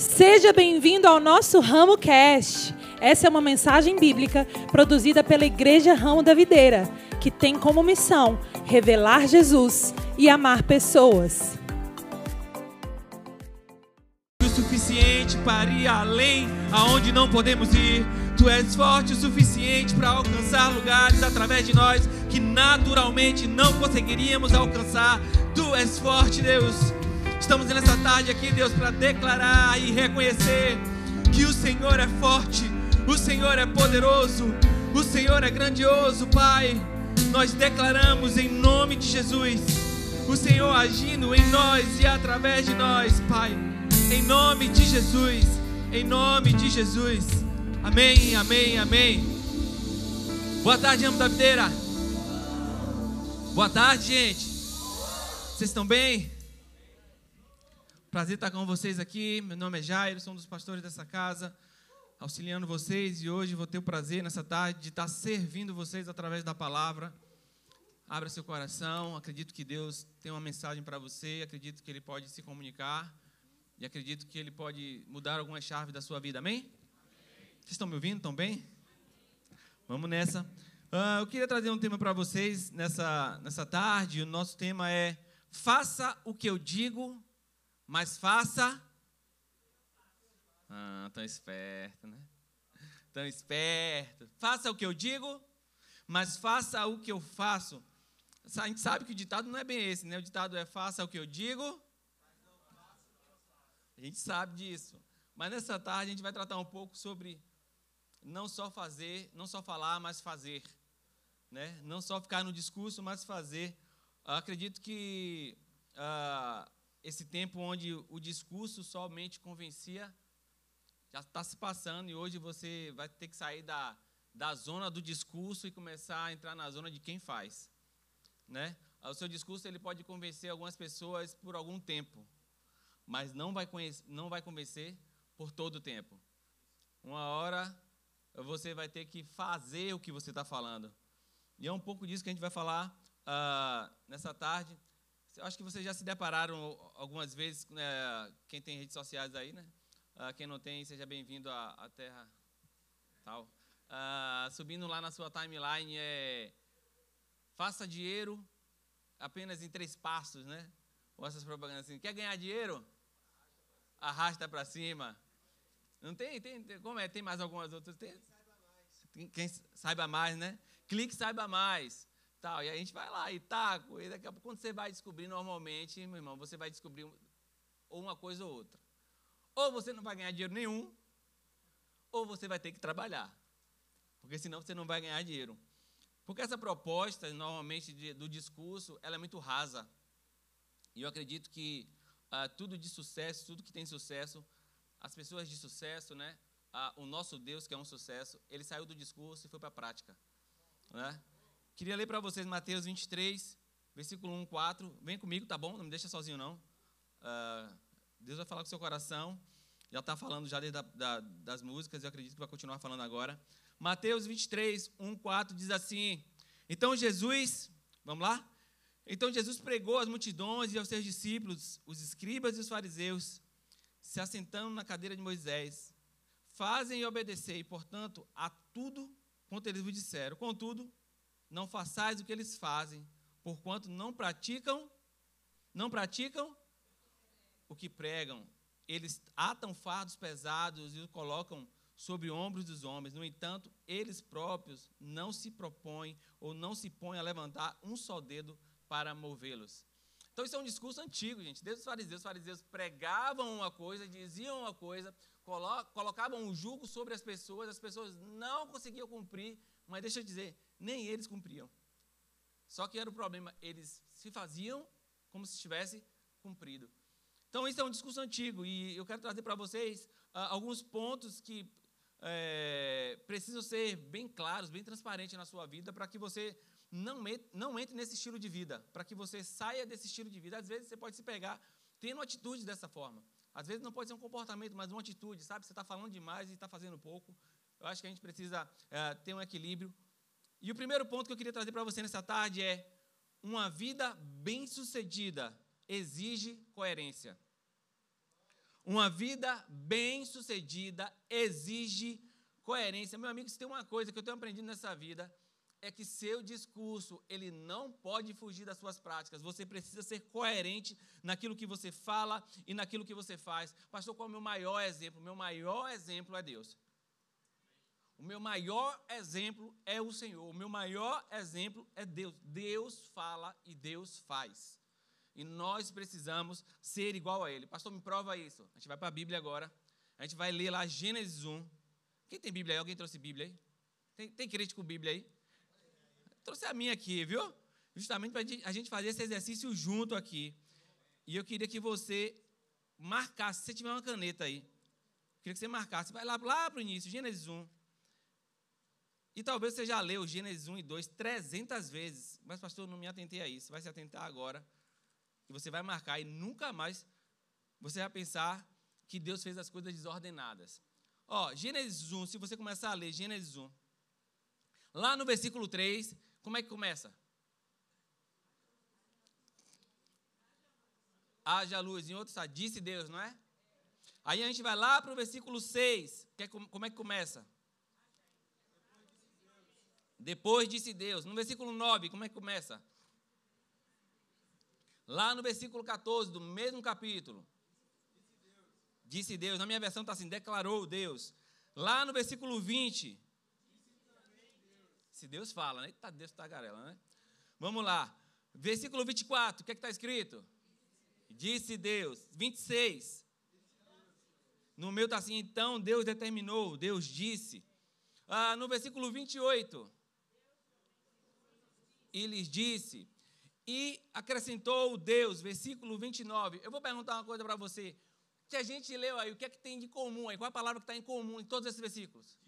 Seja bem-vindo ao nosso Ramo Cast. Essa é uma mensagem bíblica produzida pela Igreja Ramo da Videira, que tem como missão revelar Jesus e amar pessoas. O suficiente para ir além aonde não podemos ir. Tu és forte o suficiente para alcançar lugares através de nós que naturalmente não conseguiríamos alcançar. Tu és forte, Deus. Estamos nessa tarde aqui, Deus, para declarar e reconhecer que o Senhor é forte, o Senhor é poderoso, o Senhor é grandioso, Pai. Nós declaramos em nome de Jesus o Senhor agindo em nós e através de nós, Pai. Em nome de Jesus, em nome de Jesus. Amém, amém, amém. Boa tarde, amo da videira. Boa tarde, gente. Vocês estão bem? Prazer estar com vocês aqui. Meu nome é Jairo, sou um dos pastores dessa casa, auxiliando vocês. E hoje vou ter o prazer, nessa tarde, de estar servindo vocês através da palavra. Abra seu coração. Acredito que Deus tem uma mensagem para você. Acredito que Ele pode se comunicar. E acredito que Ele pode mudar algumas chaves da sua vida. Amém? Vocês estão me ouvindo? Estão bem? Vamos nessa. Uh, eu queria trazer um tema para vocês nessa, nessa tarde. O nosso tema é Faça o que eu digo mas faça. Ah, tão esperto, né? Tão esperto. Faça o que eu digo, mas faça o que eu faço. A gente sabe que o ditado não é bem esse, né? O ditado é faça o que eu digo. A gente sabe disso. Mas nessa tarde a gente vai tratar um pouco sobre não só fazer, não só falar, mas fazer. Né? Não só ficar no discurso, mas fazer. Eu acredito que uh, esse tempo onde o discurso somente convencia já está se passando e hoje você vai ter que sair da, da zona do discurso e começar a entrar na zona de quem faz. Né? O seu discurso ele pode convencer algumas pessoas por algum tempo, mas não vai, não vai convencer por todo o tempo. Uma hora você vai ter que fazer o que você está falando. E é um pouco disso que a gente vai falar uh, nessa tarde. Acho que vocês já se depararam algumas vezes, né, quem tem redes sociais aí, né? Uh, quem não tem, seja bem-vindo à, à, Terra tal. Uh, subindo lá na sua timeline é faça dinheiro apenas em três passos, né? Ou essas propagandas assim, quer ganhar dinheiro? Arrasta para cima. Não tem, tem, tem, como é? Tem mais algumas outras? Tem, quem saiba mais, né? Clique saiba mais. Tal, e a gente vai lá e taco, e daqui a pouco, quando você vai descobrir, normalmente, meu irmão, você vai descobrir ou uma coisa ou outra. Ou você não vai ganhar dinheiro nenhum, ou você vai ter que trabalhar. Porque senão você não vai ganhar dinheiro. Porque essa proposta, normalmente, de, do discurso, ela é muito rasa. E eu acredito que ah, tudo de sucesso, tudo que tem sucesso, as pessoas de sucesso, né? Ah, o nosso Deus, que é um sucesso, ele saiu do discurso e foi para a prática. Né? Queria ler para vocês Mateus 23, versículo 1, 4. Vem comigo, tá bom? Não me deixa sozinho, não. Uh, Deus vai falar com o seu coração. Já está falando já desde da, da, das músicas, eu acredito que vai continuar falando agora. Mateus 23, 1, 4 diz assim: Então Jesus, vamos lá? Então Jesus pregou às multidões e aos seus discípulos, os escribas e os fariseus, se assentando na cadeira de Moisés, fazem e obedecei, portanto, a tudo quanto eles vos disseram. Contudo, não façais o que eles fazem, porquanto não praticam, não praticam o que pregam. Eles atam fardos pesados e os colocam sobre ombros dos homens. No entanto, eles próprios não se propõem ou não se põem a levantar um só dedo para movê-los. Então, isso é um discurso antigo, gente. Desde os fariseus, os fariseus pregavam uma coisa, diziam uma coisa, colocavam um jugo sobre as pessoas, as pessoas não conseguiam cumprir, mas deixa eu dizer, nem eles cumpriam. Só que era o problema, eles se faziam como se tivesse cumprido. Então, isso é um discurso antigo e eu quero trazer para vocês ah, alguns pontos que é, precisam ser bem claros, bem transparentes na sua vida para que você não, não entre nesse estilo de vida, para que você saia desse estilo de vida. Às vezes você pode se pegar tendo atitude dessa forma. Às vezes não pode ser um comportamento, mas uma atitude, sabe? Você está falando demais e está fazendo pouco. Eu acho que a gente precisa é, ter um equilíbrio. E o primeiro ponto que eu queria trazer para você nessa tarde é: uma vida bem-sucedida exige coerência. Uma vida bem-sucedida exige coerência. Meu amigo, se tem uma coisa que eu tenho aprendido nessa vida, é que seu discurso, ele não pode fugir das suas práticas. Você precisa ser coerente naquilo que você fala e naquilo que você faz. Pastor, qual é o meu maior exemplo? Meu maior exemplo é Deus. O meu maior exemplo é o Senhor. O meu maior exemplo é Deus. Deus fala e Deus faz. E nós precisamos ser igual a Ele. Pastor, me prova isso. A gente vai para a Bíblia agora. A gente vai ler lá Gênesis 1. Quem tem Bíblia aí? Alguém trouxe Bíblia aí? Tem, tem crente com Bíblia aí? Trouxe a minha aqui, viu? Justamente para a gente fazer esse exercício junto aqui. E eu queria que você marcasse, se você tiver uma caneta aí, eu queria que você marcasse. Vai lá, lá para o início, Gênesis 1. E talvez você já leu Gênesis 1 e 2 300 vezes, mas pastor, não me atentei a isso. Vai se atentar agora. E você vai marcar e nunca mais você vai pensar que Deus fez as coisas desordenadas. Ó, Gênesis 1, se você começar a ler Gênesis 1, lá no versículo 3, como é que começa? Haja luz, em outro está, disse Deus, não é? Aí a gente vai lá para o versículo 6, que é, como é que começa? Depois disse Deus. No versículo 9, como é que começa? Lá no versículo 14 do mesmo capítulo. Disse Deus. Na minha versão está assim: declarou Deus. Lá no versículo 20. Se Deus fala, né? Eita, Deus tagarela, né? Vamos lá. Versículo 24, o que é está escrito? Disse Deus. 26. No meu está assim, então Deus determinou, Deus disse. Ah, no versículo 28 e lhes disse, e acrescentou Deus, versículo 29. Eu vou perguntar uma coisa para você. Que a gente leu aí, o que é que tem de comum aí? Qual é a palavra que está em comum em todos esses versículos?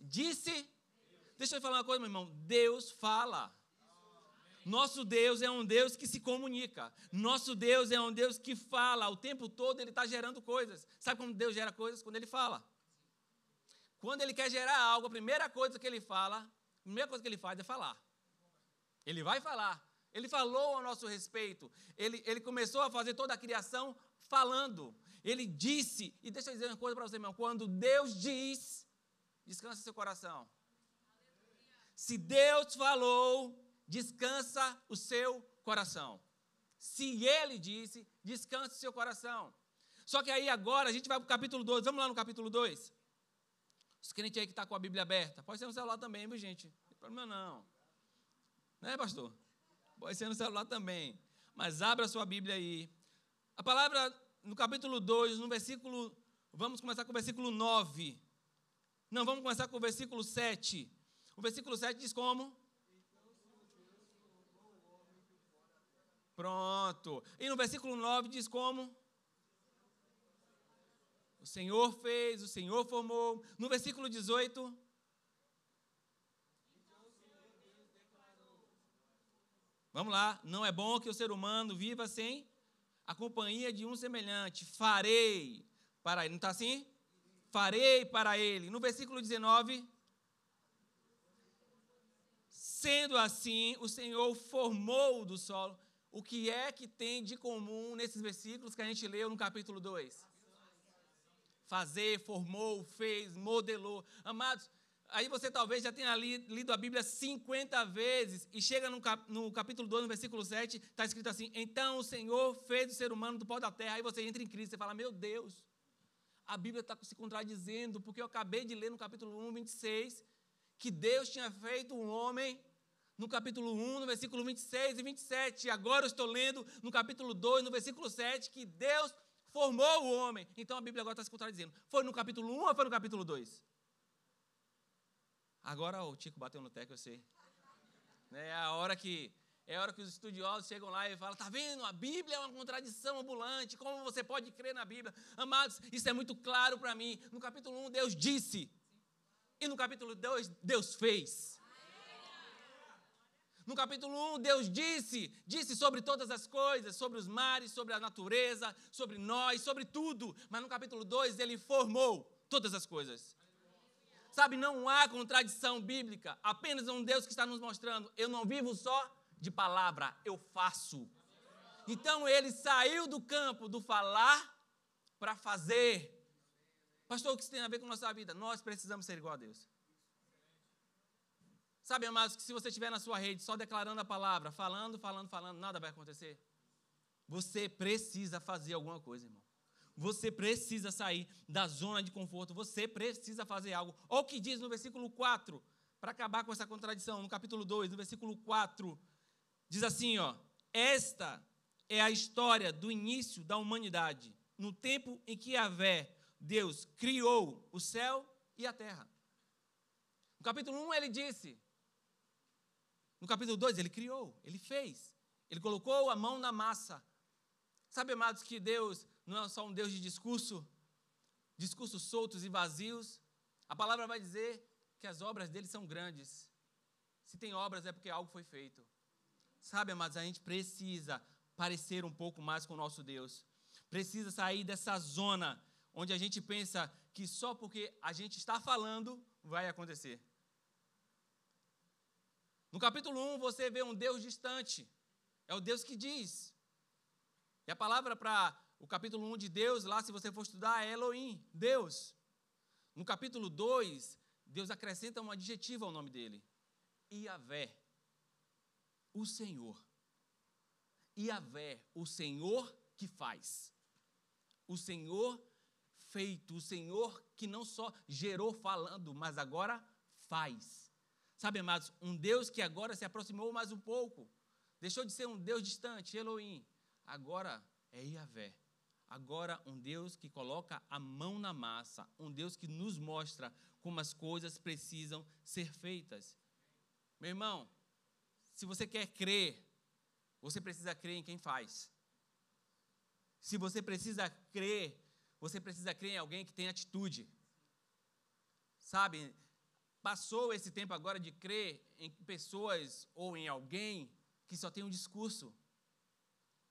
Disse. Disse. Deixa eu falar uma coisa, meu irmão. Deus fala. Nosso Deus é um Deus que se comunica. Nosso Deus é um Deus que fala. O tempo todo ele está gerando coisas. Sabe como Deus gera coisas? Quando ele fala. Quando ele quer gerar algo, a primeira coisa que ele fala, a primeira coisa que ele faz é falar. Ele vai falar. Ele falou ao nosso respeito. Ele, ele começou a fazer toda a criação falando. Ele disse, e deixa eu dizer uma coisa para você, irmão: quando Deus diz, descansa seu coração. Se Deus falou, descansa o seu coração. Se Ele disse, descansa seu coração. Só que aí agora a gente vai para o capítulo 2. Vamos lá no capítulo 2. Os crentes aí que estão tá com a Bíblia aberta. Pode ser no celular também, viu, gente? Não tem problema não. Né, pastor? Pode ser no celular também. Mas abra sua Bíblia aí. A palavra no capítulo 2, no versículo. Vamos começar com o versículo 9. Não, vamos começar com o versículo 7. O versículo 7 diz como? Pronto. E no versículo 9 diz como? O Senhor fez, o Senhor formou. No versículo 18. Vamos lá. Não é bom que o ser humano viva sem a companhia de um semelhante. Farei para ele. Não está assim? Farei para ele. No versículo 19. Sendo assim, o Senhor formou do solo. O que é que tem de comum nesses versículos que a gente leu no capítulo 2? Fazer, formou, fez, modelou. Amados, Aí você talvez já tenha lido a Bíblia 50 vezes e chega no, cap, no capítulo 2, no versículo 7, está escrito assim: Então o Senhor fez o ser humano do pó da terra. Aí você entra em crise, você fala: Meu Deus, a Bíblia está se contradizendo, porque eu acabei de ler no capítulo 1, 26, que Deus tinha feito um homem no capítulo 1, no versículo 26 e 27. E agora eu estou lendo no capítulo 2, no versículo 7, que Deus formou o homem. Então a Bíblia agora está se contradizendo. Foi no capítulo 1 ou foi no capítulo 2? Agora o Tico bateu no teco, eu sei. É a hora que é a hora que os estudiosos chegam lá e falam: tá vendo? A Bíblia é uma contradição ambulante. Como você pode crer na Bíblia? Amados, isso é muito claro para mim. No capítulo 1, Deus disse. E no capítulo 2, Deus fez. No capítulo 1, Deus disse, disse sobre todas as coisas, sobre os mares, sobre a natureza, sobre nós, sobre tudo. Mas no capítulo 2, ele formou todas as coisas. Sabe, não há contradição bíblica, apenas um Deus que está nos mostrando: eu não vivo só de palavra, eu faço. Então ele saiu do campo do falar para fazer. Pastor, o que isso tem a ver com a nossa vida? Nós precisamos ser igual a Deus. Sabe, amados, que se você estiver na sua rede só declarando a palavra, falando, falando, falando, nada vai acontecer. Você precisa fazer alguma coisa, irmão. Você precisa sair da zona de conforto. Você precisa fazer algo. Olha o que diz no versículo 4, para acabar com essa contradição. No capítulo 2, no versículo 4, diz assim: ó, Esta é a história do início da humanidade, no tempo em que Yahvé, Deus, criou o céu e a terra. No capítulo 1 ele disse: no capítulo 2, ele criou, ele fez. Ele colocou a mão na massa. Sabe, amados, que Deus não é só um Deus de discurso, discursos soltos e vazios. A palavra vai dizer que as obras dele são grandes. Se tem obras é porque algo foi feito. Sabe, amados, a gente precisa parecer um pouco mais com o nosso Deus. Precisa sair dessa zona onde a gente pensa que só porque a gente está falando vai acontecer. No capítulo 1, você vê um Deus distante. É o Deus que diz. E a palavra para o capítulo 1 de Deus, lá, se você for estudar, é Elohim, Deus. No capítulo 2, Deus acrescenta um adjetivo ao nome dele: Iavé, o Senhor. Iavé, o Senhor que faz. O Senhor feito, o Senhor que não só gerou falando, mas agora faz. Sabe, amados, um Deus que agora se aproximou mais um pouco. Deixou de ser um Deus distante, Elohim. Agora é Yahvé. Agora um Deus que coloca a mão na massa. Um Deus que nos mostra como as coisas precisam ser feitas. Meu irmão, se você quer crer, você precisa crer em quem faz. Se você precisa crer, você precisa crer em alguém que tem atitude. Sabe, passou esse tempo agora de crer em pessoas ou em alguém que só tem um discurso.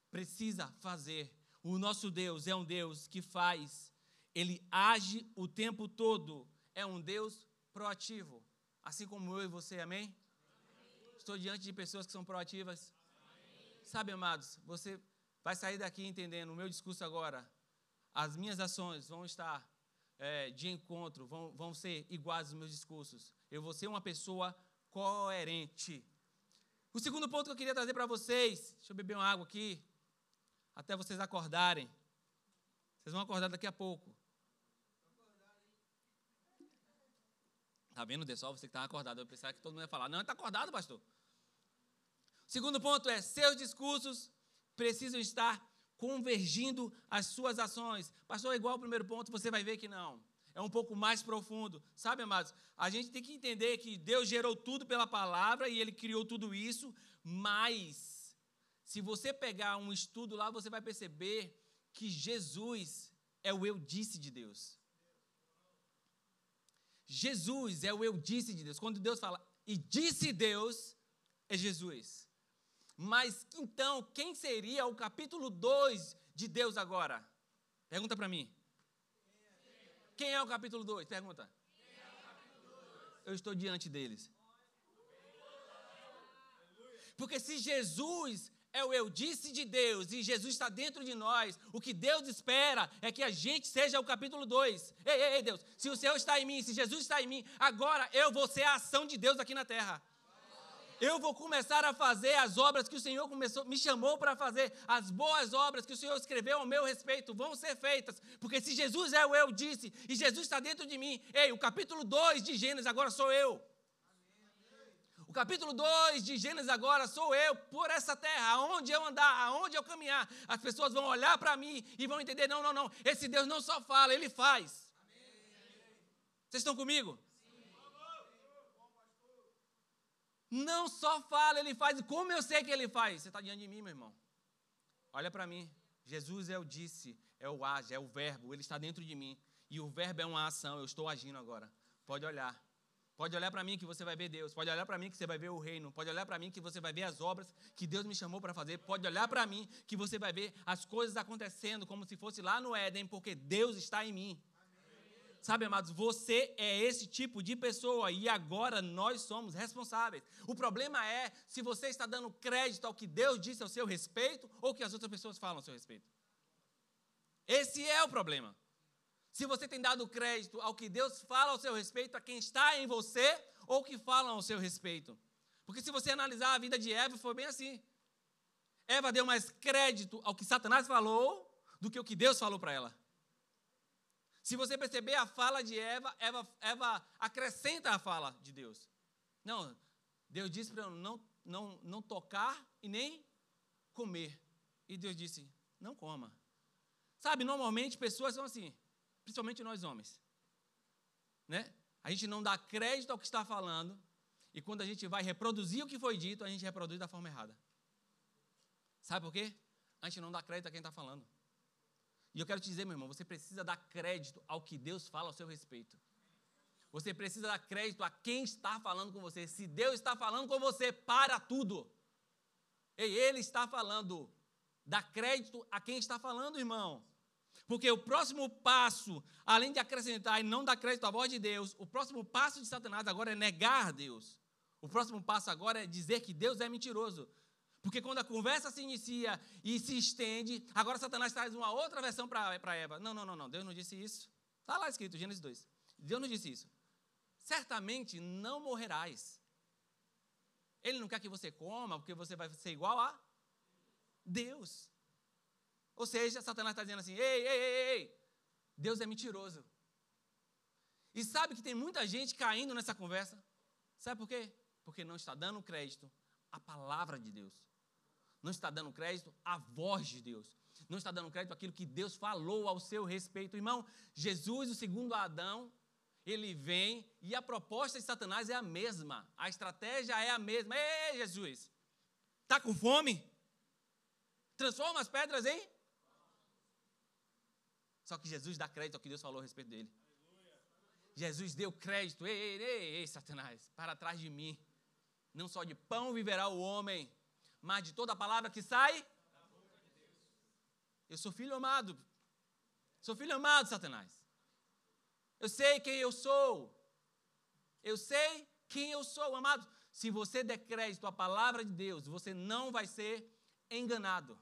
Precisa fazer. O nosso Deus é um Deus que faz, ele age o tempo todo, é um Deus proativo, assim como eu e você, amém? amém. Estou diante de pessoas que são proativas. Amém. Sabe, amados, você vai sair daqui entendendo o meu discurso agora. As minhas ações vão estar é, de encontro vão, vão ser iguais aos meus discursos. Eu vou ser uma pessoa coerente. O segundo ponto que eu queria trazer para vocês, deixa eu beber uma água aqui, até vocês acordarem. Vocês vão acordar daqui a pouco. Tá vendo, Dessol? Você que estava acordado. Eu pensava que todo mundo ia falar. Não, está acordado, pastor. Segundo ponto é: seus discursos precisam estar convergindo as suas ações. Pastor, é igual ao primeiro ponto, você vai ver que não. É um pouco mais profundo. Sabe, amados? A gente tem que entender que Deus gerou tudo pela palavra e Ele criou tudo isso, mas se você pegar um estudo lá, você vai perceber que Jesus é o eu disse de Deus. Jesus é o eu disse de Deus. Quando Deus fala e disse Deus, é Jesus. Mas então, quem seria o capítulo 2 de Deus agora? Pergunta para mim. Quem é o capítulo 2? Pergunta. Eu estou diante deles. Porque se Jesus é o eu disse de Deus e Jesus está dentro de nós, o que Deus espera é que a gente seja o capítulo 2. Ei, ei, ei, Deus, se o Senhor está em mim, se Jesus está em mim, agora eu vou ser a ação de Deus aqui na terra. Eu vou começar a fazer as obras que o Senhor começou, me chamou para fazer. As boas obras que o Senhor escreveu ao meu respeito vão ser feitas. Porque se Jesus é o eu disse e Jesus está dentro de mim, ei, o capítulo 2 de Gênesis agora sou eu. Capítulo 2 de Gênesis agora sou eu por essa terra, aonde eu andar, aonde eu caminhar. As pessoas vão olhar para mim e vão entender: não, não, não, esse Deus não só fala, ele faz. Vocês estão comigo? Não só fala, ele faz. Como eu sei que ele faz? Você está diante de mim, meu irmão. Olha para mim. Jesus é o disse, é o age, é o verbo, ele está dentro de mim. E o verbo é uma ação, eu estou agindo agora. Pode olhar. Pode olhar para mim que você vai ver Deus. Pode olhar para mim que você vai ver o reino. Pode olhar para mim que você vai ver as obras que Deus me chamou para fazer. Pode olhar para mim que você vai ver as coisas acontecendo como se fosse lá no Éden, porque Deus está em mim. Sabe, amados, você é esse tipo de pessoa e agora nós somos responsáveis. O problema é se você está dando crédito ao que Deus disse ao seu respeito ou que as outras pessoas falam ao seu respeito. Esse é o problema. Se você tem dado crédito ao que Deus fala ao seu respeito, a quem está em você, ou que falam ao seu respeito. Porque se você analisar a vida de Eva, foi bem assim. Eva deu mais crédito ao que Satanás falou do que o que Deus falou para ela. Se você perceber a fala de Eva, Eva, Eva acrescenta a fala de Deus. Não, Deus disse para ela não, não, não tocar e nem comer. E Deus disse: não coma. Sabe, normalmente pessoas são assim, principalmente nós homens. Né? A gente não dá crédito ao que está falando, e quando a gente vai reproduzir o que foi dito, a gente reproduz da forma errada. Sabe por quê? A gente não dá crédito a quem está falando. E eu quero te dizer, meu irmão, você precisa dar crédito ao que Deus fala ao seu respeito. Você precisa dar crédito a quem está falando com você. Se Deus está falando com você, para tudo. E Ele está falando. Dá crédito a quem está falando, irmão. Porque o próximo passo, além de acrescentar e não dar crédito à voz de Deus, o próximo passo de Satanás agora é negar Deus. O próximo passo agora é dizer que Deus é mentiroso. Porque quando a conversa se inicia e se estende, agora Satanás traz uma outra versão para Eva. Não, não, não, não, Deus não disse isso. Está lá escrito, Gênesis 2. Deus não disse isso. Certamente não morrerás. Ele não quer que você coma, porque você vai ser igual a Deus. Ou seja, Satanás está dizendo assim: ei, ei, ei, ei, Deus é mentiroso. E sabe que tem muita gente caindo nessa conversa? Sabe por quê? Porque não está dando crédito à palavra de Deus. Não está dando crédito à voz de Deus. Não está dando crédito àquilo que Deus falou ao seu respeito. Irmão, Jesus, o segundo Adão, ele vem e a proposta de Satanás é a mesma. A estratégia é a mesma. Ei, Jesus, está com fome? Transforma as pedras em só que Jesus dá crédito ao que Deus falou a respeito dele. Jesus deu crédito. Ei, ei, ei, ei, Satanás, para trás de mim. Não só de pão viverá o homem, mas de toda a palavra que sai. Eu sou filho amado. Sou filho amado, Satanás. Eu sei quem eu sou. Eu sei quem eu sou, amado. Se você der crédito à palavra de Deus, você não vai ser enganado.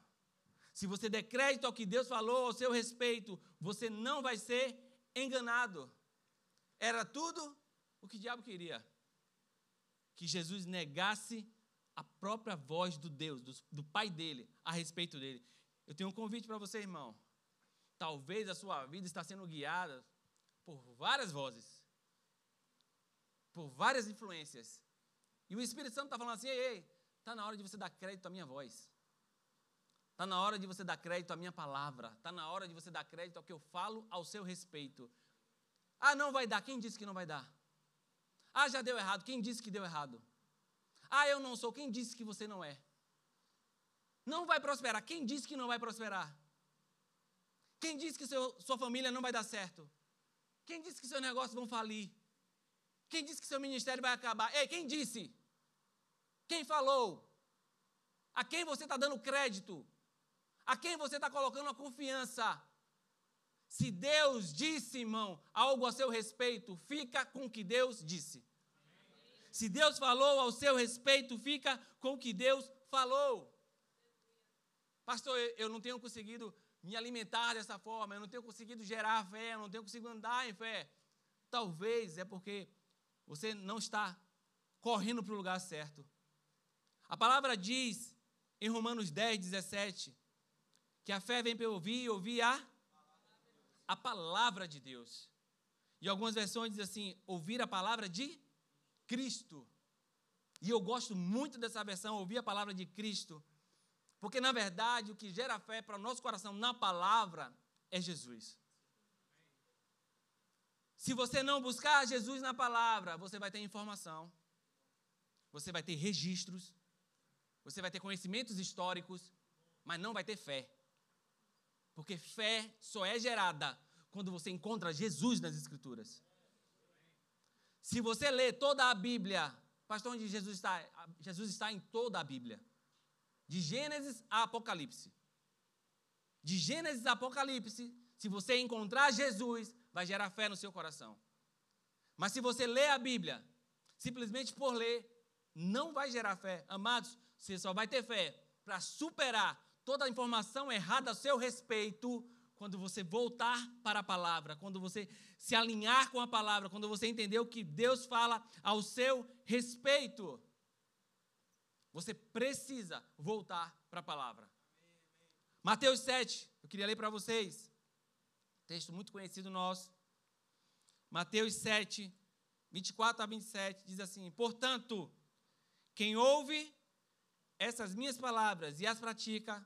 Se você der crédito ao que Deus falou ao seu respeito, você não vai ser enganado. Era tudo o que o diabo queria. Que Jesus negasse a própria voz do Deus, do, do Pai dele, a respeito dele. Eu tenho um convite para você, irmão. Talvez a sua vida está sendo guiada por várias vozes, por várias influências. E o Espírito Santo está falando assim: ei, ei, está na hora de você dar crédito à minha voz. Está na hora de você dar crédito à minha palavra. Está na hora de você dar crédito ao que eu falo ao seu respeito. Ah, não vai dar. Quem disse que não vai dar? Ah, já deu errado. Quem disse que deu errado? Ah, eu não sou. Quem disse que você não é? Não vai prosperar. Quem disse que não vai prosperar? Quem disse que seu, sua família não vai dar certo? Quem disse que seus negócios vão falir? Quem disse que seu ministério vai acabar? Ei, quem disse? Quem falou? A quem você está dando crédito? A quem você está colocando a confiança? Se Deus disse, irmão, algo a seu respeito, fica com o que Deus disse. Se Deus falou ao seu respeito, fica com o que Deus falou. Pastor, eu não tenho conseguido me alimentar dessa forma, eu não tenho conseguido gerar fé, eu não tenho conseguido andar em fé. Talvez é porque você não está correndo para o lugar certo. A palavra diz em Romanos 10, 17, que a fé vem para ouvir e ouvir a, a palavra de Deus. E algumas versões dizem assim: ouvir a palavra de Cristo. E eu gosto muito dessa versão, ouvir a palavra de Cristo, porque na verdade o que gera fé para o nosso coração na palavra é Jesus. Se você não buscar Jesus na palavra, você vai ter informação, você vai ter registros, você vai ter conhecimentos históricos, mas não vai ter fé. Porque fé só é gerada quando você encontra Jesus nas Escrituras. Se você lê toda a Bíblia, pastor, onde Jesus está? Jesus está em toda a Bíblia. De Gênesis a Apocalipse. De Gênesis a Apocalipse, se você encontrar Jesus, vai gerar fé no seu coração. Mas se você lê a Bíblia, simplesmente por ler, não vai gerar fé. Amados, você só vai ter fé para superar toda a informação errada a seu respeito quando você voltar para a palavra, quando você se alinhar com a palavra, quando você entender o que Deus fala ao seu respeito. Você precisa voltar para a palavra. Mateus 7, eu queria ler para vocês. Texto muito conhecido nosso. Mateus 7, 24 a 27, diz assim: Portanto, quem ouve essas minhas palavras e as pratica,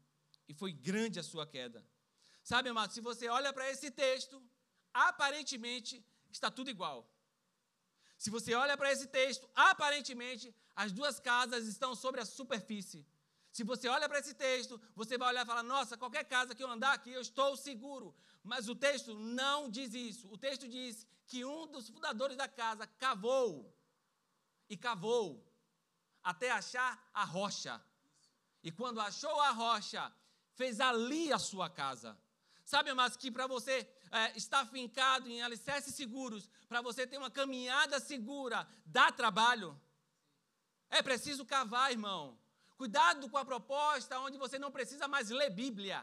E foi grande a sua queda. Sabe, amado, se você olha para esse texto, aparentemente está tudo igual. Se você olha para esse texto, aparentemente as duas casas estão sobre a superfície. Se você olha para esse texto, você vai olhar e falar: Nossa, qualquer casa que eu andar aqui, eu estou seguro. Mas o texto não diz isso. O texto diz que um dos fundadores da casa cavou e cavou até achar a rocha. E quando achou a rocha, fez ali a sua casa. Sabe, mas que para você é, estar fincado em alicerces seguros, para você ter uma caminhada segura, dá trabalho. É preciso cavar, irmão. Cuidado com a proposta onde você não precisa mais ler Bíblia.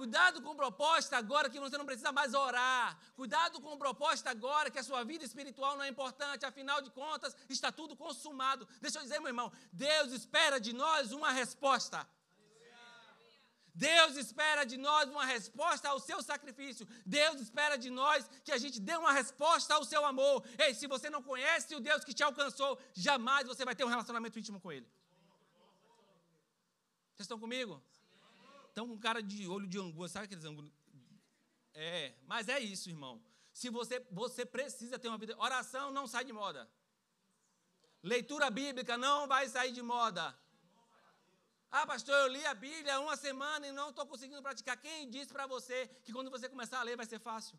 Cuidado com proposta agora que você não precisa mais orar. Cuidado com proposta agora que a sua vida espiritual não é importante. Afinal de contas, está tudo consumado. Deixa eu dizer, meu irmão, Deus espera de nós uma resposta. Deus espera de nós uma resposta ao seu sacrifício. Deus espera de nós que a gente dê uma resposta ao seu amor. Ei, se você não conhece o Deus que te alcançou, jamais você vai ter um relacionamento íntimo com Ele. Vocês estão comigo? Estão com cara de olho de angu, sabe aqueles angu? É, mas é isso, irmão. Se você, você precisa ter uma vida. Oração não sai de moda. Leitura bíblica não vai sair de moda. Ah, pastor, eu li a Bíblia uma semana e não estou conseguindo praticar. Quem disse para você que quando você começar a ler vai ser fácil?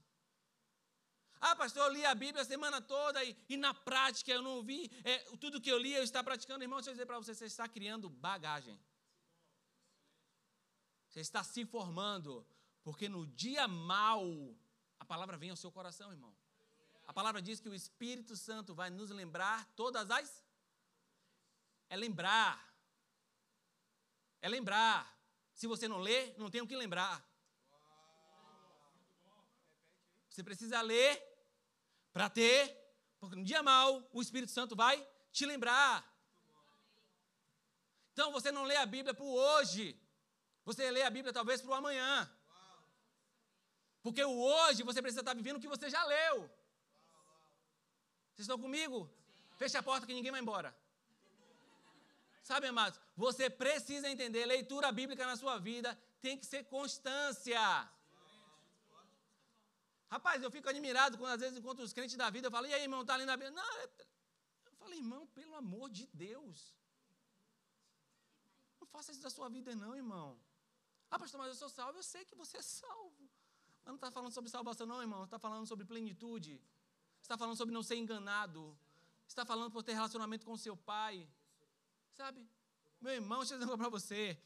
Ah, pastor, eu li a Bíblia a semana toda e, e na prática eu não vi é, tudo que eu li, eu estou praticando. Irmão, deixa eu dizer para você, você está criando bagagem. Você está se formando, porque no dia mal, a palavra vem ao seu coração, irmão. A palavra diz que o Espírito Santo vai nos lembrar todas as. É lembrar. É lembrar. Se você não lê, não tem o que lembrar. Você precisa ler para ter, porque no dia mal, o Espírito Santo vai te lembrar. Então você não lê a Bíblia para hoje. Você lê a Bíblia talvez para o amanhã. Porque o hoje você precisa estar vivendo o que você já leu. Vocês estão comigo? Feche a porta que ninguém vai embora. Sabe, amados? Você precisa entender, leitura bíblica na sua vida tem que ser constância. Rapaz, eu fico admirado quando às vezes encontro os crentes da vida, eu falo, e aí, irmão, está lendo a Bíblia? Não, eu falei, irmão, pelo amor de Deus. Não faça isso da sua vida, não, irmão. Ah, pastor, mas eu sou salvo. Eu sei que você é salvo. Mas não está falando sobre salvação, não, irmão. Está falando sobre plenitude. Está falando sobre não ser enganado. Está falando por ter relacionamento com seu pai. Sabe? Meu irmão, deixa eu dizer para você.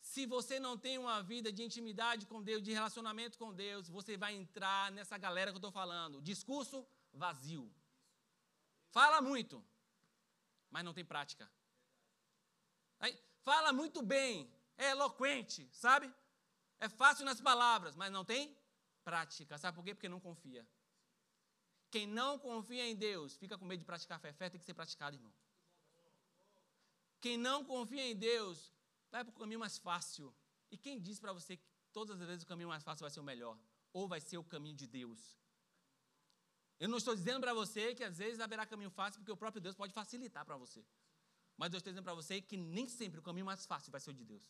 Se você não tem uma vida de intimidade com Deus, de relacionamento com Deus, você vai entrar nessa galera que eu estou falando. Discurso vazio. Fala muito, mas não tem prática. Aí, fala muito bem, é eloquente, sabe? É fácil nas palavras, mas não tem prática. Sabe por quê? Porque não confia. Quem não confia em Deus fica com medo de praticar fé. Fé tem que ser praticada, irmão. Quem não confia em Deus vai para o caminho mais fácil. E quem diz para você que todas as vezes o caminho mais fácil vai ser o melhor? Ou vai ser o caminho de Deus? Eu não estou dizendo para você que às vezes haverá caminho fácil, porque o próprio Deus pode facilitar para você. Mas eu estou dizendo para você que nem sempre o caminho mais fácil vai ser o de Deus.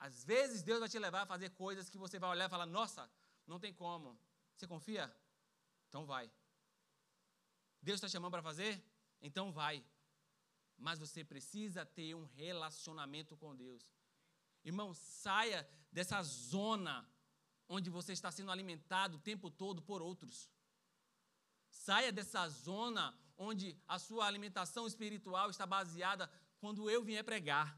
Às vezes Deus vai te levar a fazer coisas que você vai olhar e falar: Nossa, não tem como. Você confia? Então vai. Deus está chamando para fazer? Então vai. Mas você precisa ter um relacionamento com Deus. Irmão, saia dessa zona onde você está sendo alimentado o tempo todo por outros. Saia dessa zona onde a sua alimentação espiritual está baseada quando eu vier pregar.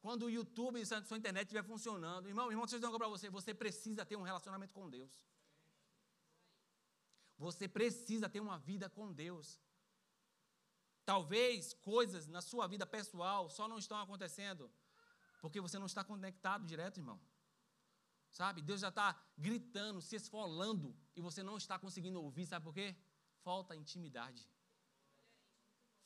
Quando o YouTube e a sua internet estiver funcionando. Irmão, irmão, deixa eu dizer coisa para você. Você precisa ter um relacionamento com Deus. Você precisa ter uma vida com Deus. Talvez coisas na sua vida pessoal só não estão acontecendo porque você não está conectado direto, irmão. Sabe? Deus já está gritando, se esfolando e você não está conseguindo ouvir. Sabe por quê? Falta intimidade.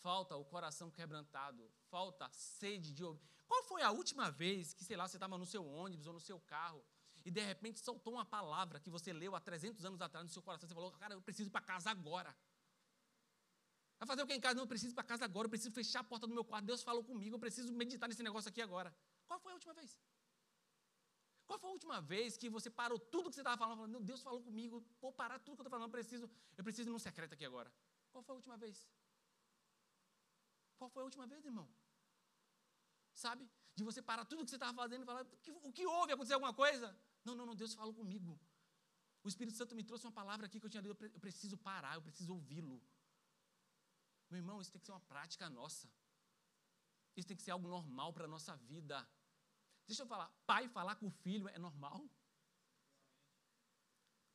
Falta o coração quebrantado. Falta sede de ouvir. Qual foi a última vez que, sei lá, você estava no seu ônibus ou no seu carro e de repente soltou uma palavra que você leu há 300 anos atrás no seu coração? Você falou, cara, eu preciso ir para casa agora. Vai fazer o que em casa? Não, eu preciso para casa agora, eu preciso fechar a porta do meu quarto. Deus falou comigo, eu preciso meditar nesse negócio aqui agora. Qual foi a última vez? Qual foi a última vez que você parou tudo que você estava falando, falando, Deus falou comigo, vou parar tudo que eu estou falando, eu preciso, eu preciso ir num secreto aqui agora. Qual foi a última vez? Qual foi a última vez, irmão? Sabe? De você parar tudo que você estava fazendo e falar, o que houve? Aconteceu alguma coisa? Não, não, não, Deus falou comigo. O Espírito Santo me trouxe uma palavra aqui que eu tinha lido, eu preciso parar, eu preciso ouvi-lo. Meu irmão, isso tem que ser uma prática nossa. Isso tem que ser algo normal para a nossa vida. Deixa eu falar, pai falar com o filho é normal?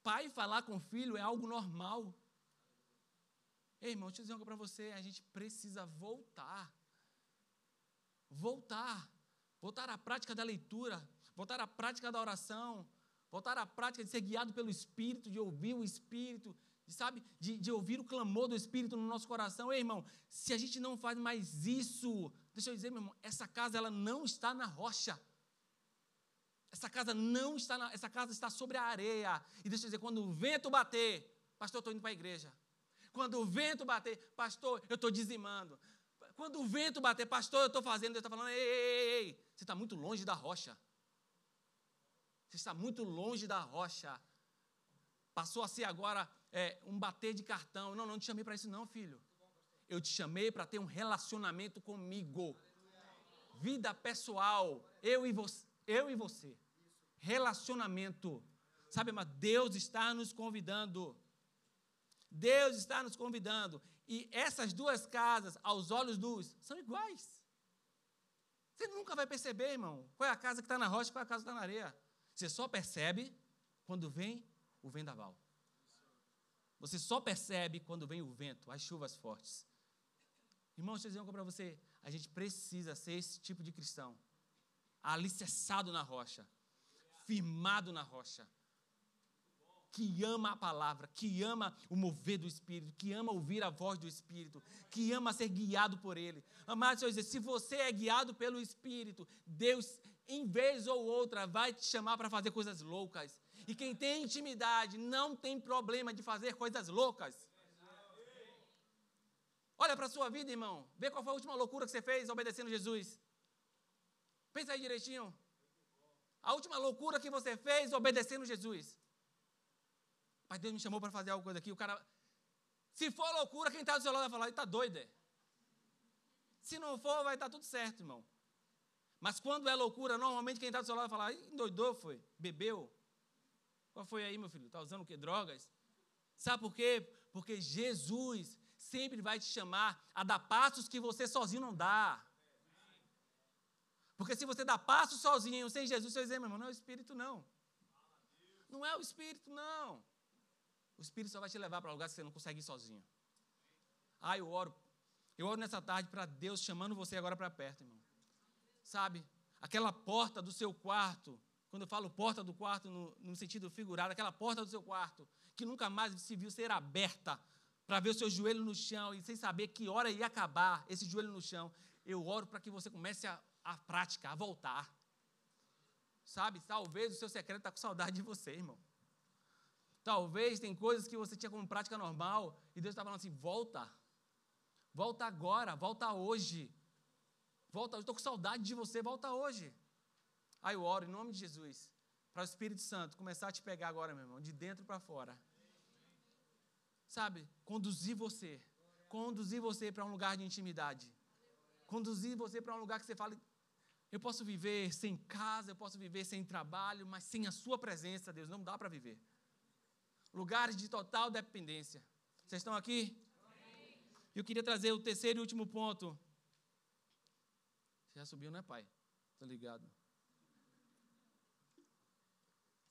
Pai falar com o filho é algo normal. Ei, irmão, deixa eu dizer coisa para você, a gente precisa voltar. Voltar. Voltar à prática da leitura, voltar à prática da oração, voltar à prática de ser guiado pelo Espírito, de ouvir o Espírito, de, sabe, de, de ouvir o clamor do Espírito no nosso coração. Ei, irmão, se a gente não faz mais isso, deixa eu dizer, meu irmão, essa casa ela não está na rocha. Essa casa não está na, essa casa está sobre a areia. E deixa eu dizer, quando o vento bater, pastor, eu estou indo para a igreja. Quando o vento bater, pastor, eu estou dizimando. Quando o vento bater, pastor, eu estou fazendo, Deus está falando, ei, ei, ei, ei, você está muito longe da rocha. Você está muito longe da rocha. Passou a ser agora é, um bater de cartão. Não, não te chamei para isso, não, filho. Eu te chamei para ter um relacionamento comigo. Vida pessoal. Eu e você eu e você. Relacionamento. Sabe, mas Deus está nos convidando. Deus está nos convidando. E essas duas casas, aos olhos dos, são iguais. Você nunca vai perceber, irmão, qual é a casa que está na rocha e qual é a casa que está na areia. Você só percebe quando vem o vendaval. Você só percebe quando vem o vento, as chuvas fortes. Irmão, deixa eu dizer uma coisa para você. A gente precisa ser esse tipo de cristão alicerçado na rocha, firmado na rocha, que ama a palavra, que ama o mover do Espírito, que ama ouvir a voz do Espírito, que ama ser guiado por Ele. Amado, Senhor, se você é guiado pelo Espírito, Deus, em vez ou outra, vai te chamar para fazer coisas loucas. E quem tem intimidade não tem problema de fazer coisas loucas. Olha para a sua vida, irmão. Vê qual foi a última loucura que você fez obedecendo Jesus. Pensa aí direitinho. A última loucura que você fez obedecendo Jesus. Pai, Deus me chamou para fazer alguma coisa aqui. O cara, se for loucura, quem está do seu lado vai falar, ele está doido. É? Se não for, vai estar tá tudo certo, irmão. Mas quando é loucura, normalmente quem está do seu lado vai falar, endoidou, foi? Bebeu? Qual foi aí, meu filho? Está usando o quê? Drogas? Sabe por quê? Porque Jesus sempre vai te chamar a dar passos que você sozinho não dá. Porque se você dá passo sozinho, sem Jesus, você vai dizer, meu irmão, não é o Espírito, não. Não é o Espírito, não. O Espírito só vai te levar para lugares que você não consegue ir sozinho. Ah, eu oro. Eu oro nessa tarde para Deus chamando você agora para perto, irmão. Sabe? Aquela porta do seu quarto. Quando eu falo porta do quarto no, no sentido figurado, aquela porta do seu quarto, que nunca mais se viu ser aberta para ver o seu joelho no chão e sem saber que hora ia acabar esse joelho no chão. Eu oro para que você comece a a prática, a voltar. Sabe, talvez o seu secreto está com saudade de você, irmão. Talvez tem coisas que você tinha como prática normal e Deus está falando assim: volta. Volta agora, volta hoje. Volta, eu estou com saudade de você, volta hoje. Aí eu oro em nome de Jesus, para o Espírito Santo começar a te pegar agora, meu irmão, de dentro para fora. Sabe, conduzir você, conduzir você para um lugar de intimidade. Conduzir você para um lugar que você fale, Eu posso viver sem casa, eu posso viver sem trabalho, mas sem a Sua presença, Deus, não dá para viver. Lugares de total dependência. Vocês estão aqui? Eu queria trazer o terceiro e último ponto. Você já subiu, né, pai? Tá ligado?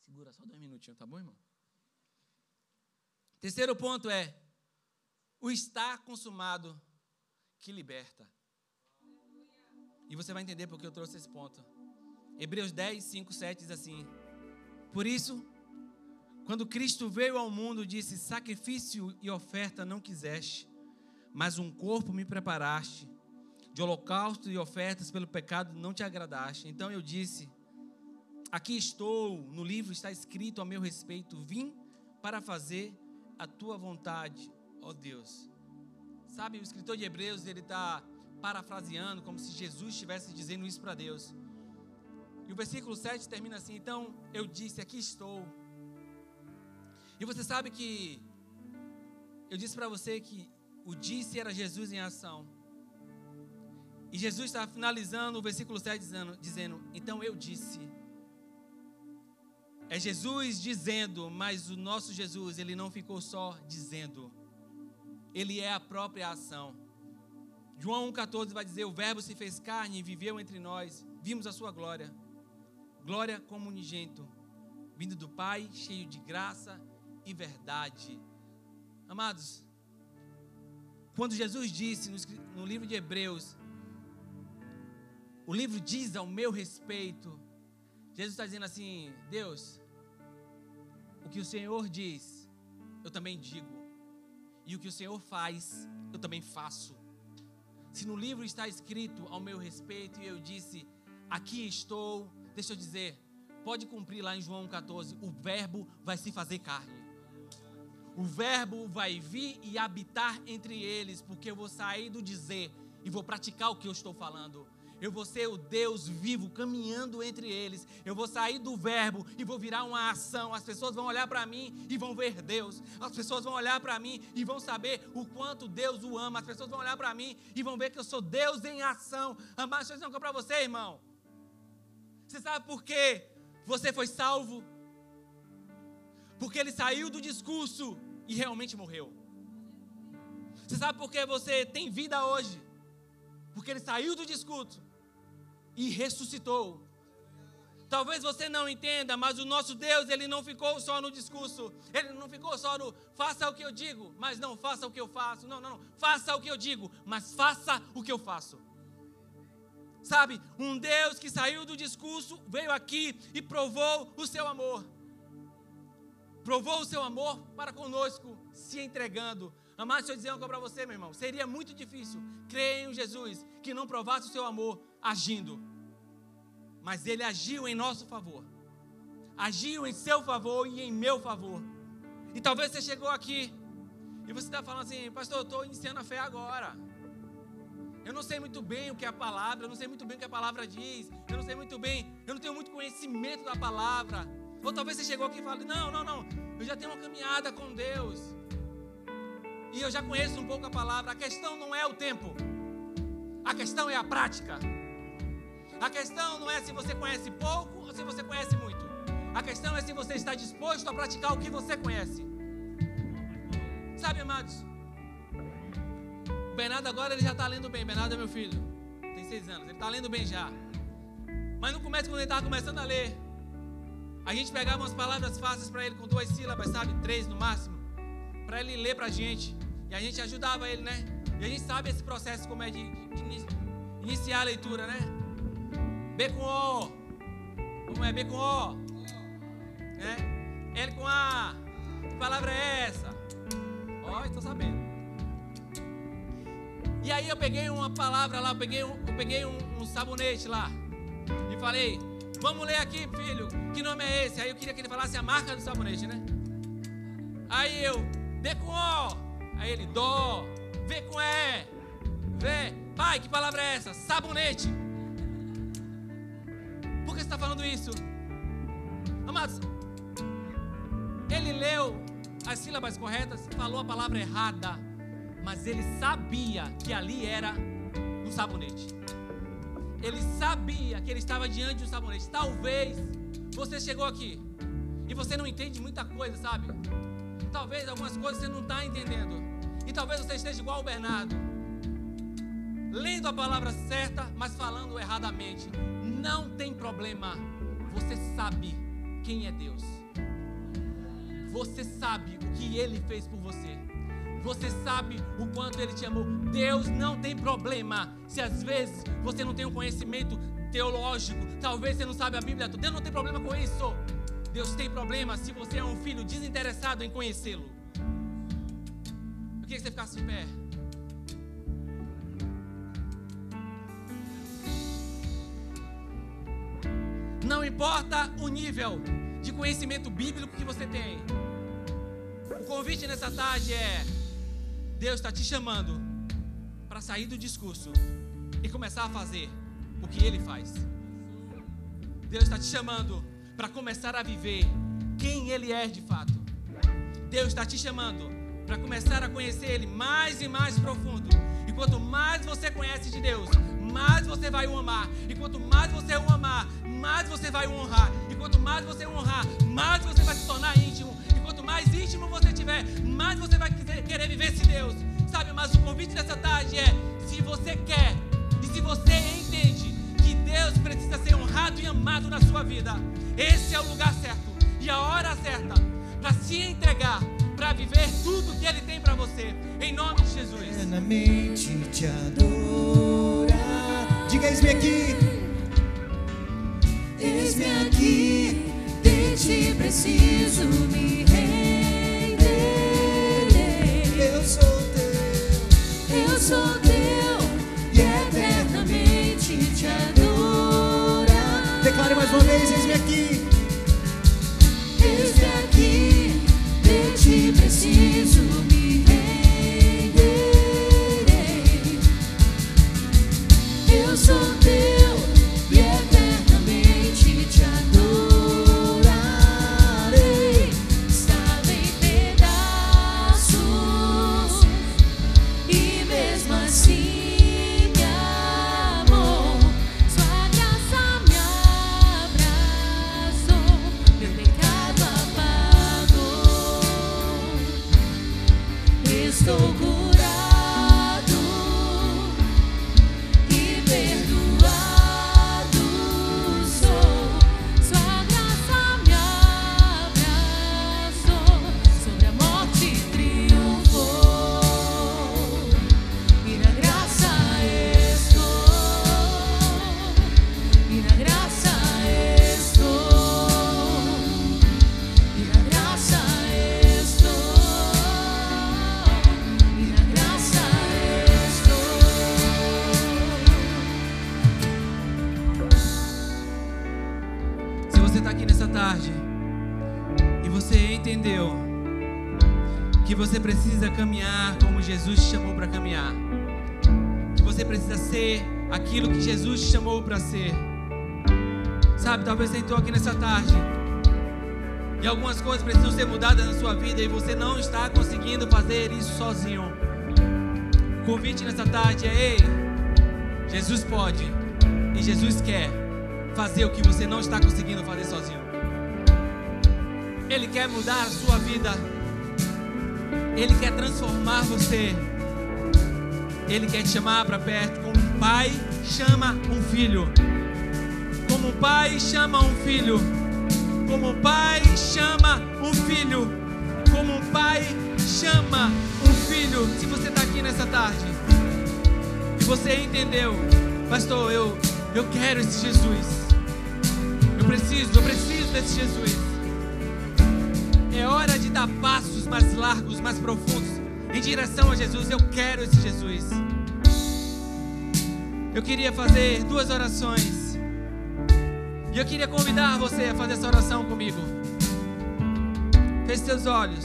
Segura só dois minutinhos, tá bom, irmão? Terceiro ponto é o estar consumado que liberta. E você vai entender porque eu trouxe esse ponto. Hebreus 10, 5, 7 diz assim: Por isso, quando Cristo veio ao mundo, disse: Sacrifício e oferta não quiseste, mas um corpo me preparaste. De holocausto e ofertas pelo pecado não te agradaste. Então eu disse: Aqui estou, no livro está escrito a meu respeito: Vim para fazer a tua vontade, ó Deus. Sabe, o escritor de Hebreus, ele está parafraseando, como se Jesus estivesse dizendo isso para Deus. E o versículo 7 termina assim: Então eu disse, aqui estou. E você sabe que eu disse para você que o disse era Jesus em ação. E Jesus está finalizando o versículo 7 dizendo, dizendo: Então eu disse. É Jesus dizendo, mas o nosso Jesus, ele não ficou só dizendo. Ele é a própria ação. João 1,14 vai dizer: O Verbo se fez carne e viveu entre nós, vimos a sua glória. Glória como unigento, vindo do Pai, cheio de graça e verdade. Amados, quando Jesus disse no, livro de Hebreus, o livro diz ao meu respeito, Jesus está dizendo assim: Deus, o que o Senhor diz, eu também digo, e o que o Senhor faz, eu também faço. Se no livro está escrito ao meu respeito e eu disse, aqui estou, deixa eu dizer, pode cumprir lá em João 14: o Verbo vai se fazer carne. O Verbo vai vir e habitar entre eles, porque eu vou sair do dizer e vou praticar o que eu estou falando. Eu vou ser o Deus vivo caminhando entre eles. Eu vou sair do verbo e vou virar uma ação. As pessoas vão olhar para mim e vão ver Deus. As pessoas vão olhar para mim e vão saber o quanto Deus o ama. As pessoas vão olhar para mim e vão ver que eu sou Deus em ação. Amar, deixa eu dizer uma para você, irmão. Você sabe por quê você foi salvo? Porque ele saiu do discurso e realmente morreu. Você sabe por que você tem vida hoje? Porque ele saiu do discurso e ressuscitou. Talvez você não entenda, mas o nosso Deus, ele não ficou só no discurso, ele não ficou só no faça o que eu digo, mas não faça o que eu faço. Não, não, não. Faça o que eu digo, mas faça o que eu faço. Sabe, um Deus que saiu do discurso, veio aqui e provou o seu amor. Provou o seu amor para conosco, se entregando. Amado, deixa eu dizer algo para você, meu irmão. Seria muito difícil crer em Jesus que não provasse o seu amor agindo. Mas ele agiu em nosso favor. Agiu em seu favor e em meu favor. E talvez você chegou aqui e você está falando assim, pastor, eu estou iniciando a fé agora. Eu não sei muito bem o que é a palavra, eu não sei muito bem o que a palavra diz, eu não sei muito bem, eu não tenho muito conhecimento da palavra. Ou talvez você chegou aqui e fale, não, não, não, eu já tenho uma caminhada com Deus. E eu já conheço um pouco a palavra. A questão não é o tempo. A questão é a prática. A questão não é se você conhece pouco ou se você conhece muito. A questão é se você está disposto a praticar o que você conhece. Sabe, amados? O Bernardo agora ele já está lendo bem. Bernardo é meu filho. Tem seis anos. Ele está lendo bem já. Mas no começo, quando ele estava começando a ler, a gente pegava umas palavras fáceis para ele com duas sílabas, sabe? Três no máximo. Para ele ler para a gente. E a gente ajudava ele, né? E a gente sabe esse processo como é de, de, de iniciar a leitura, né? B com O. Como é B com O? Né? L com A. Que palavra é essa? Ó, oh, estou sabendo. E aí eu peguei uma palavra lá, eu peguei um, eu peguei um, um sabonete lá. E falei, vamos ler aqui, filho. Que nome é esse? Aí eu queria que ele falasse a marca do sabonete, né? Aí eu, D com O. Aí ele, Dó. V com E. V. Pai, que palavra é essa? Sabonete. Por que você está falando isso? Amados, ele leu as sílabas corretas, falou a palavra errada, mas ele sabia que ali era um sabonete. ele sabia que ele estava diante de um sabonete. Talvez você chegou aqui e você não entende muita coisa, sabe? Talvez algumas coisas você não está entendendo. E talvez você esteja igual o Bernardo, lendo a palavra certa, mas falando erradamente. Não tem problema. Você sabe quem é Deus. Você sabe o que Ele fez por você. Você sabe o quanto Ele te amou. Deus não tem problema se às vezes você não tem um conhecimento teológico. Talvez você não sabe a Bíblia. Deus não tem problema com isso. Deus tem problema se você é um filho desinteressado em conhecê-lo. Queria que você ficasse em pé. Não importa o nível de conhecimento bíblico que você tem. O convite nessa tarde é: Deus está te chamando para sair do discurso e começar a fazer o que Ele faz. Deus está te chamando para começar a viver quem Ele é de fato. Deus está te chamando para começar a conhecer Ele mais e mais profundo. E quanto mais você conhece de Deus, mais você vai o amar. E quanto mais você o amar, mais você vai o honrar. E quanto mais você o honrar, mais você vai se tornar íntimo. E quanto mais íntimo você tiver, mais você vai querer viver esse Deus. Sabe, mas o convite dessa tarde é: se você quer e se você entende que Deus precisa ser honrado e amado na sua vida, esse é o lugar certo e a hora certa para se entregar, para viver tudo que Ele tem para você. Em nome de Jesus. Eternamente te adorar. Diga, eis-me aqui. Eis-me aqui, de ti preciso me render. Eu sou teu. Eu sou teu e eternamente te adorar. Mais uma vez, eis-me aqui. Eis-me aqui, de ti preciso Estou curado sabe? Talvez você entrou aqui nessa tarde e algumas coisas precisam ser mudadas na sua vida e você não está conseguindo fazer isso sozinho. O convite nessa tarde é: ei, Jesus pode e Jesus quer fazer o que você não está conseguindo fazer sozinho. Ele quer mudar a sua vida. Ele quer transformar você. Ele quer te chamar para perto como um pai chama um filho. Como pai chama um filho. Como um pai chama um filho. Como um pai chama um filho. Se você está aqui nessa tarde e você entendeu, pastor, eu, eu quero esse Jesus. Eu preciso, eu preciso desse Jesus. É hora de dar passos mais largos, mais profundos em direção a Jesus. Eu quero esse Jesus. Eu queria fazer duas orações. E eu queria convidar você a fazer essa oração comigo. Feche seus olhos.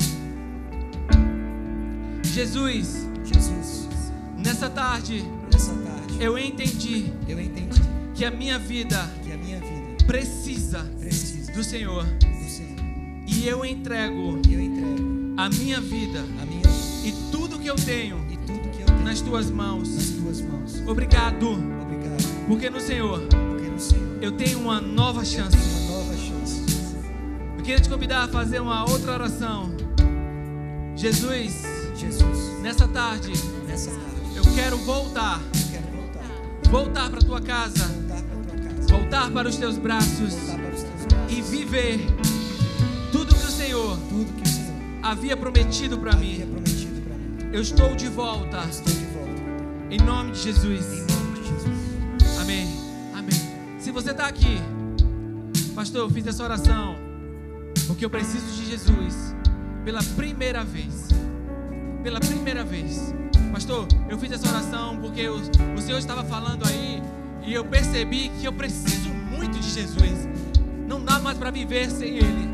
Jesus, Jesus, nessa tarde nessa tarde eu entendi eu entendi que a minha vida que a minha vida precisa precisa do Senhor. do Senhor. E eu entrego eu entrego a minha vida a minha e tudo que eu tenho e tudo que eu tenho nas tuas mãos. nas tuas mãos. Obrigado, Obrigado, Porque no Senhor eu tenho uma nova chance. uma nova chance. Eu queria te convidar a fazer uma outra oração. Jesus, Jesus, nessa tarde, nessa tarde, eu quero voltar. eu quero voltar. Voltar para tua casa. Voltar para tua casa. Voltar para os teus braços. Voltar para os teus braços. E viver tudo que o Senhor tudo que o Senhor havia prometido para mim. prometido mim. Eu estou de volta. Eu estou de volta. Em nome de Jesus. Em nome de Jesus. Amém. Você está aqui, pastor, eu fiz essa oração porque eu preciso de Jesus pela primeira vez. Pela primeira vez. Pastor, eu fiz essa oração porque o, o Senhor estava falando aí e eu percebi que eu preciso muito de Jesus. Não dá mais para viver sem Ele.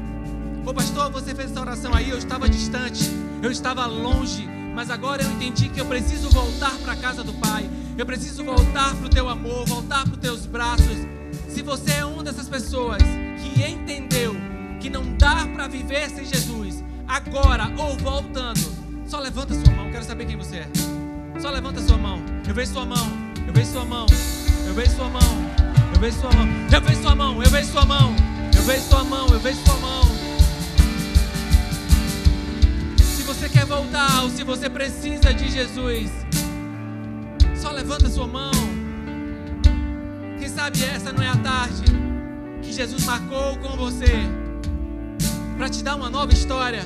Ô pastor, você fez essa oração aí, eu estava distante, eu estava longe, mas agora eu entendi que eu preciso voltar para a casa do Pai. Eu preciso voltar para o teu amor, voltar para os teus braços. Se você é uma dessas pessoas que entendeu que não dá para viver sem Jesus, agora ou voltando, só levanta sua mão. Quero saber quem você é. Só levanta sua mão. Eu vejo sua mão. Eu vejo sua mão. Eu vejo sua mão. Eu vejo sua mão. Eu vejo sua mão. Eu vejo sua mão. Eu vejo sua mão. Eu vejo sua mão. Se você quer voltar ou se você precisa de Jesus, só levanta sua mão. Sabe essa não é a tarde que Jesus marcou com você para te dar uma nova história,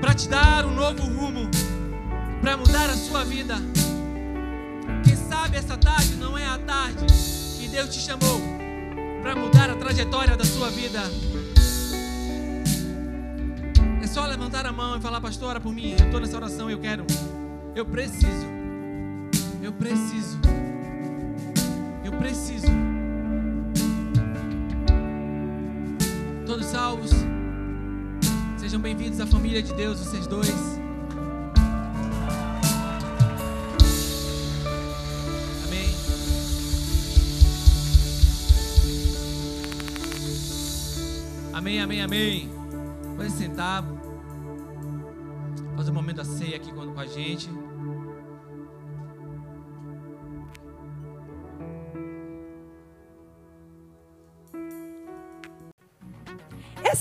para te dar um novo rumo, para mudar a sua vida. Quem sabe essa tarde não é a tarde que Deus te chamou para mudar a trajetória da sua vida. É só levantar a mão e falar, pastor, ora por mim. Eu estou nessa oração, eu quero. Eu preciso. Eu preciso. Preciso. Todos salvos. Sejam bem-vindos à família de Deus, vocês dois. Amém. Amém, amém. Pode sentar. Fazer um momento da ceia aqui com a gente.